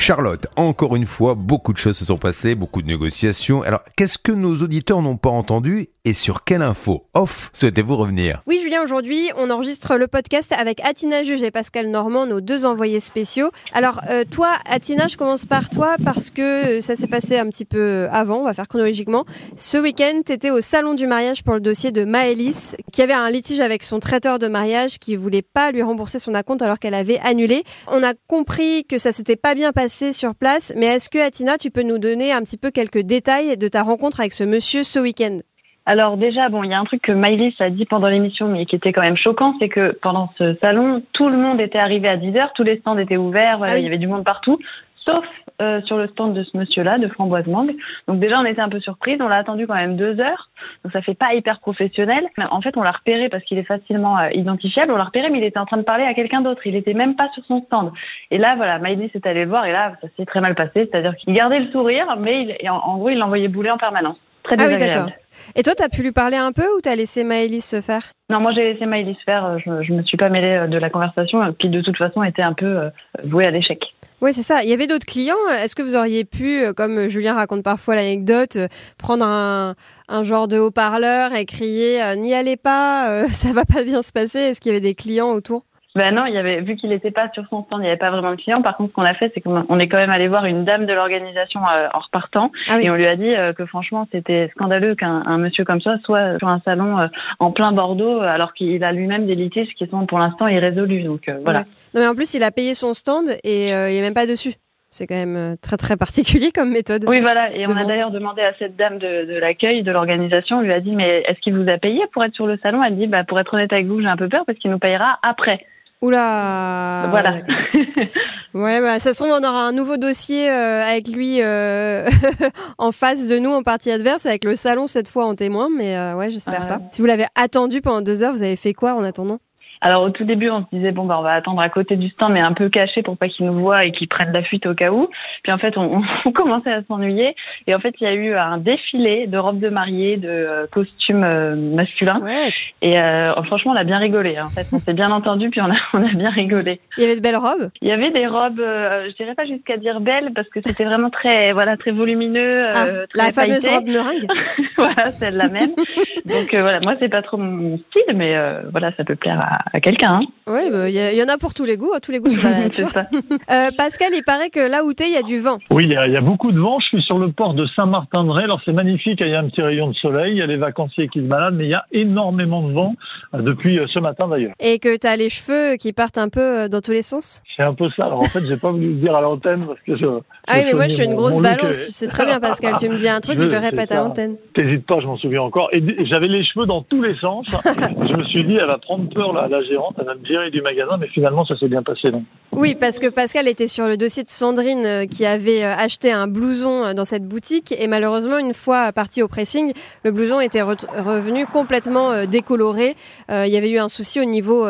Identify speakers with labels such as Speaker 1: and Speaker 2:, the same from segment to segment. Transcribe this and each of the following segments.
Speaker 1: Charlotte, encore une fois, beaucoup de choses se sont passées, beaucoup de négociations. Alors, qu'est-ce que nos auditeurs n'ont pas entendu et sur quelle info off souhaitez-vous revenir?
Speaker 2: Oui, Julien, aujourd'hui, on enregistre le podcast avec Atina Juge et Pascal Normand, nos deux envoyés spéciaux. Alors, euh, toi, Atina, je commence par toi parce que ça s'est passé un petit peu avant, on va faire chronologiquement. Ce week-end, tu étais au salon du mariage pour le dossier de Maëlys, qui avait un litige avec son traiteur de mariage qui voulait pas lui rembourser son acompte alors qu'elle avait annulé. On a compris que ça s'était pas bien passé sur place, mais est-ce que Atina, tu peux nous donner un petit peu quelques détails de ta rencontre avec ce monsieur ce week-end?
Speaker 3: Alors déjà, bon, il y a un truc que Miley a dit pendant l'émission, mais qui était quand même choquant, c'est que pendant ce salon, tout le monde était arrivé à 10 heures, tous les stands étaient ouverts, ah il y avait du monde partout, sauf euh, sur le stand de ce monsieur-là, de Framboise Mangue. Donc déjà, on était un peu surprise. On l'a attendu quand même deux heures. Donc ça fait pas hyper professionnel. En fait, on l'a repéré parce qu'il est facilement euh, identifiable. On l'a repéré, mais il était en train de parler à quelqu'un d'autre. Il était même pas sur son stand. Et là, voilà, Maïdis s'est allé le voir et là, ça s'est très mal passé. C'est-à-dire qu'il gardait le sourire, mais il, en, gros, il l'envoyait bouler en permanence. Très ah oui, d'accord.
Speaker 2: Et toi, tu as pu lui parler un peu ou tu as laissé Maëlys se faire?
Speaker 3: Non, moi j'ai laissé Maëlys faire. Je, je me suis pas mêlée de la conversation qui de toute façon était un peu euh, vouée à l'échec.
Speaker 2: Oui, c'est ça. Il y avait d'autres clients. Est-ce que vous auriez pu, euh, comme Julien raconte parfois l'anecdote, euh, prendre un, genre de haut-parleur et crier euh, N'y allez pas, ça va pas bien se passer Est-ce qu'il y avait des clients autour?
Speaker 3: Ben non, il y avait vu qu'il n'était pas sur son stand, il n'y avait pas vraiment de clients. Par contre, ce qu'on a fait, c'est qu'on est quand même allé voir une dame de l'organisation euh, en repartant ah et on lui a dit euh, que franchement, c'était scandaleux qu'un monsieur comme ça soit sur un salon euh, en plein Bordeaux alors qu'il a lui-même des litiges qui sont pour l'instant irrésolus. Donc voilà.
Speaker 2: Non mais en plus, il a payé son stand et il est même pas dessus. C'est quand même très très particulier comme méthode.
Speaker 3: Oui, voilà. Et on a d'ailleurs demandé à cette dame de, de l'accueil, de l'organisation, on lui a dit mais est-ce qu'il vous a payé pour être sur le salon? Elle dit bah pour être honnête avec vous, j'ai un peu peur parce qu'il nous payera après.
Speaker 2: Oula
Speaker 3: Voilà.
Speaker 2: ouais, bah, ça se trouve, on aura un nouveau dossier euh, avec lui euh, en face de nous, en partie adverse, avec le salon cette fois en témoin, mais euh, ouais, j'espère pas. Si vous l'avez attendu pendant deux heures, vous avez fait quoi en attendant?
Speaker 3: Alors au tout début, on se disait bon bah on va attendre à côté du stand, mais un peu caché pour pas qu'ils nous voient et qu'ils prennent la fuite au cas où. Puis en fait, on, on commençait à s'ennuyer et en fait, il y a eu un défilé de robes de mariée, de euh, costumes euh, masculins. Et euh, franchement, on a bien rigolé. Hein. En fait, on s'est bien entendu, puis on a on a bien rigolé.
Speaker 2: Il y avait de belles robes?
Speaker 3: Il y avait des robes, je dirais pas jusqu'à dire belles parce que c'était vraiment très voilà très volumineux.
Speaker 2: Ah, la fameuse robe meringue.
Speaker 3: voilà, celle-là même. Donc voilà, moi c'est pas trop mon style, mais voilà, ça peut plaire à à quelqu'un. Hein.
Speaker 2: Oui, bah, il y, en a pour tous les goûts, hein, tous les goûts sur la nature. euh, Pascal, il paraît que là où tu es, il y a du vent.
Speaker 4: Oui, il y, a beaucoup de vent. Je suis sur le port de Saint-Martin-de-Ré. Alors c'est magnifique, il y a un petit rayon de soleil, il y a les vacanciers qui se baladent, mais il y a énormément de vent euh, depuis euh, ce matin d'ailleurs.
Speaker 2: Et que tu as les cheveux qui partent un peu dans tous les sens?
Speaker 4: C'est un peu ça. Alors en fait, j'ai pas voulu le dire à l'antenne parce que je.
Speaker 2: Ah oui, mais moi je suis une grosse balance. C'est très bien, Pascal. tu me dis un truc, je, le répète à l'antenne.
Speaker 4: T'hésites pas, je m'en souviens encore. Et j'avais les cheveux dans tous les sens. je me suis dit, elle va prendre peur, la, la gérante, elle va me dire du magasin, mais finalement, ça s'est bien passé.
Speaker 2: Oui, parce que Pascal était sur le dossier de Sandrine euh, qui avait euh, acheté un blouson euh, dans cette boutique et malheureusement, une fois parti au pressing, le blouson était revenu complètement décoloré. il y avait eu un souci au niveau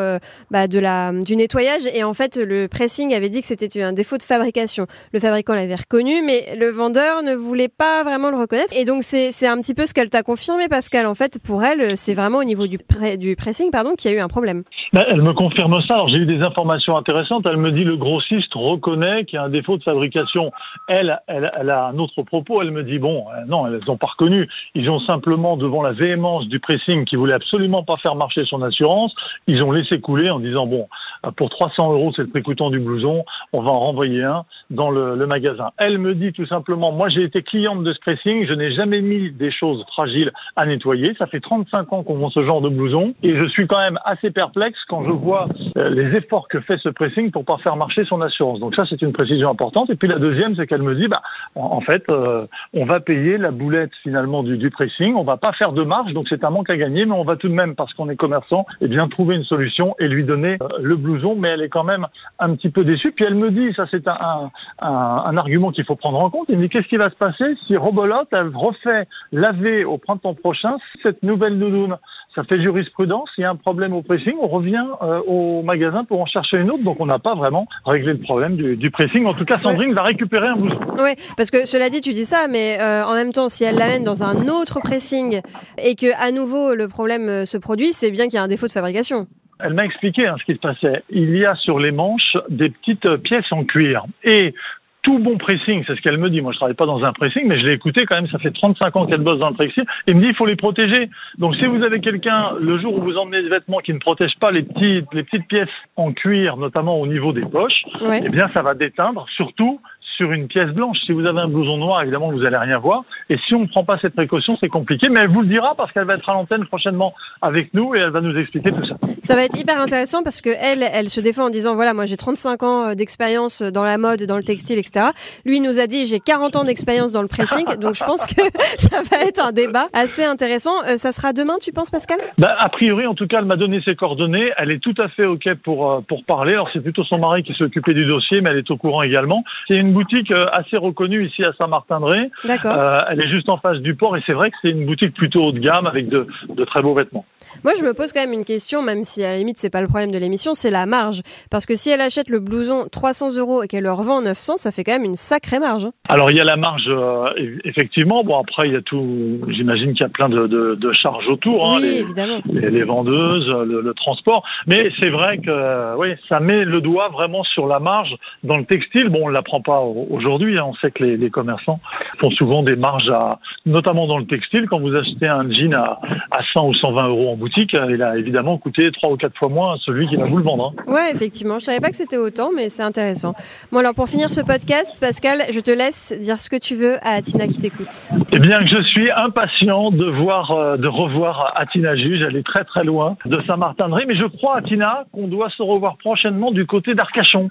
Speaker 2: bah, de la, du nettoyage et en fait, le pressing avait dit que c'était un défaut de fabrication. Le fabricant l'avait reconnu, mais le vendeur ne voulait pas vraiment le reconnaître. Et donc, c'est un petit peu ce qu'elle t'a confirmé, Pascal. En fait, pour elle, c'est vraiment au niveau du, du pressing pardon, qu'il y a eu un problème.
Speaker 4: Bah, elle me confirme ça. Alors j'ai eu des informations intéressantes. Elle me dit le grossiste reconnaît qu'il y a un défaut de fabrication. Elle, elle, a un autre propos. Elle me dit bon, euh, non, elles n'ont pas reconnu. Ils ont simplement, devant la véhémence du pressing qui voulait absolument pas faire marcher son assurance, ils ont laissé couler en disant bon, pour 300 euros, c'est le prix coûtant du blouson, on va en renvoyer un dans le, le magasin. Elle me dit tout simplement, moi j'ai été cliente de ce pressing, je n'ai jamais mis des choses fragiles à nettoyer. Ça fait 35 ans qu'on vend ce genre de blouson et je suis quand même assez perplexe quand je vois euh, les efforts que fait ce pressing pour pas faire marcher son assurance. Donc ça, c'est une précision importante. Et puis la deuxième, c'est qu'elle me dit, bah, en, fait, euh, on va payer la boulette finalement du, du pressing. On va pas faire de marge, donc c'est un manque à gagner, mais on va tout de même, parce qu'on est commerçant, et eh bien trouver une solution et lui donner euh, le blouson. Mais elle est quand même un petit peu déçue. Puis elle me dit, ça c'est un, un, un, argument qu'il faut prendre en compte. Elle me dit, qu'est-ce qui va se passer si Robolote elle refait laver au printemps prochain cette nouvelle nounoune? Ça fait jurisprudence. Il y a un problème au pressing, on revient euh, au magasin pour en chercher une autre. Donc on n'a pas vraiment réglé le problème du, pressing. En tout cas, Sandrine va récupérer un blouson.
Speaker 2: Oui, parce que cela dit, tu dis ça, mais euh, en même temps, si elle l'amène dans un autre pressing et que à nouveau le problème euh, se produit, c'est bien qu'il y a un défaut de fabrication.
Speaker 4: Elle m'a expliqué hein, ce qui se passait. Il y a sur les manches des petites pièces en cuir. Et tout bon pressing, c'est ce qu'elle me dit. Moi, je travaille pas dans un pressing, mais je l'ai écouté quand même. Ça fait 35 ans qu'elle bosse dans le pressing. Il me dit, il faut les protéger. Donc, si vous avez quelqu'un, le jour où vous emmenez des vêtements qui ne protègent pas les petites, les petites pièces en cuir, notamment au niveau des poches, eh bien, ça va déteindre. Surtout sur une pièce blanche. Si vous avez un blouson noir, évidemment, vous allez rien voir. Et si on ne prend pas cette précaution, c'est compliqué. Mais elle vous le dira parce qu'elle va être à l'antenne prochainement avec nous et elle va nous expliquer tout ça.
Speaker 2: Ça va être hyper intéressant parce que elle, elle se défend en disant voilà, moi j'ai 35 ans euh, d'expérience dans la mode, dans le textile, etc. Lui nous a dit j'ai 40 ans d'expérience dans le pressing. donc je pense que ça va être un débat assez intéressant. Euh, ça sera demain, tu penses, Pascal?
Speaker 4: Bah, A priori, en tout cas, elle m'a donné ses coordonnées. Elle est tout à fait OK pour, euh, pour parler. Alors c'est plutôt son mari qui s'est occupé du dossier, mais elle est au courant également. C'est une boutique boutique euh, assez reconnue ici à Saint-Martin-de-Ré. Euh, elle est juste en face du port et c'est vrai que c'est une boutique plutôt haut de gamme avec de, de, très beaux vêtements.
Speaker 2: Moi, je me pose quand même une question, même si à la limite c'est pas le problème de l'émission, c'est la marge. Parce que si elle achète le blouson 300 euros et qu'elle le revend 900, ça fait quand même une sacrée marge. Hein.
Speaker 4: Alors il y a la marge, euh, effectivement. Bon après il y a tout. J'imagine qu'il y a plein de, de, charges autour.
Speaker 2: Hein, oui, les, évidemment.
Speaker 4: Les, vendeuses, le, le, transport. Mais c'est vrai que oui, ça met le doigt vraiment sur la marge dans le textile. Bon, on la prend pas aujourd'hui. Hein. On sait que les, commerçants font souvent des marges, à, notamment dans le textile. Quand vous achetez un jean à, à 100 ou 120 euros en boutique, il a évidemment coûté trois ou quatre fois moins à celui qui va vous le vendre.
Speaker 2: Hein. Ouais, effectivement. Je savais pas que c'était autant, mais c'est intéressant. Bon, alors pour finir ce podcast, Pascal, je te laisse dire ce que tu veux à Atina qui t'écoute.
Speaker 4: Eh bien, je suis impatient de voir, euh, de revoir Atina Juge. Elle est très très loin de Saint-Martin-de-Ré, mais je crois, Atina, qu'on doit se revoir prochainement du côté d'Arcachon.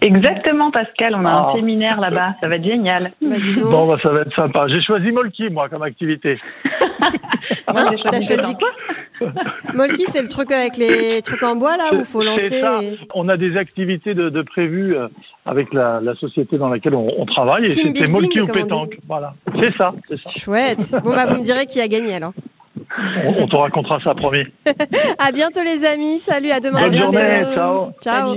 Speaker 3: Exactement, Pascal. On a un ah. séminaire là-bas. Ça va être génial.
Speaker 2: Bah,
Speaker 4: bon, bah, ça va être sympa. J'ai choisi Molki, moi, comme activité.
Speaker 2: hein T'as choisi quoi? Molki, c'est le truc avec les trucs en bois, là, où il faut lancer.
Speaker 4: On a des activités de, de prévues euh, avec la, la, société dans laquelle on, travaille. Et c'était Molki ou pétanque. Voilà. C'est ça, c'est ça.
Speaker 2: Chouette. Bon, bah, vous me direz qui a gagné alors.
Speaker 4: On, on te racontera ça, promis.
Speaker 2: à bientôt, les amis. Salut, à demain.
Speaker 4: Bonne journée. Ciao.
Speaker 2: Ciao.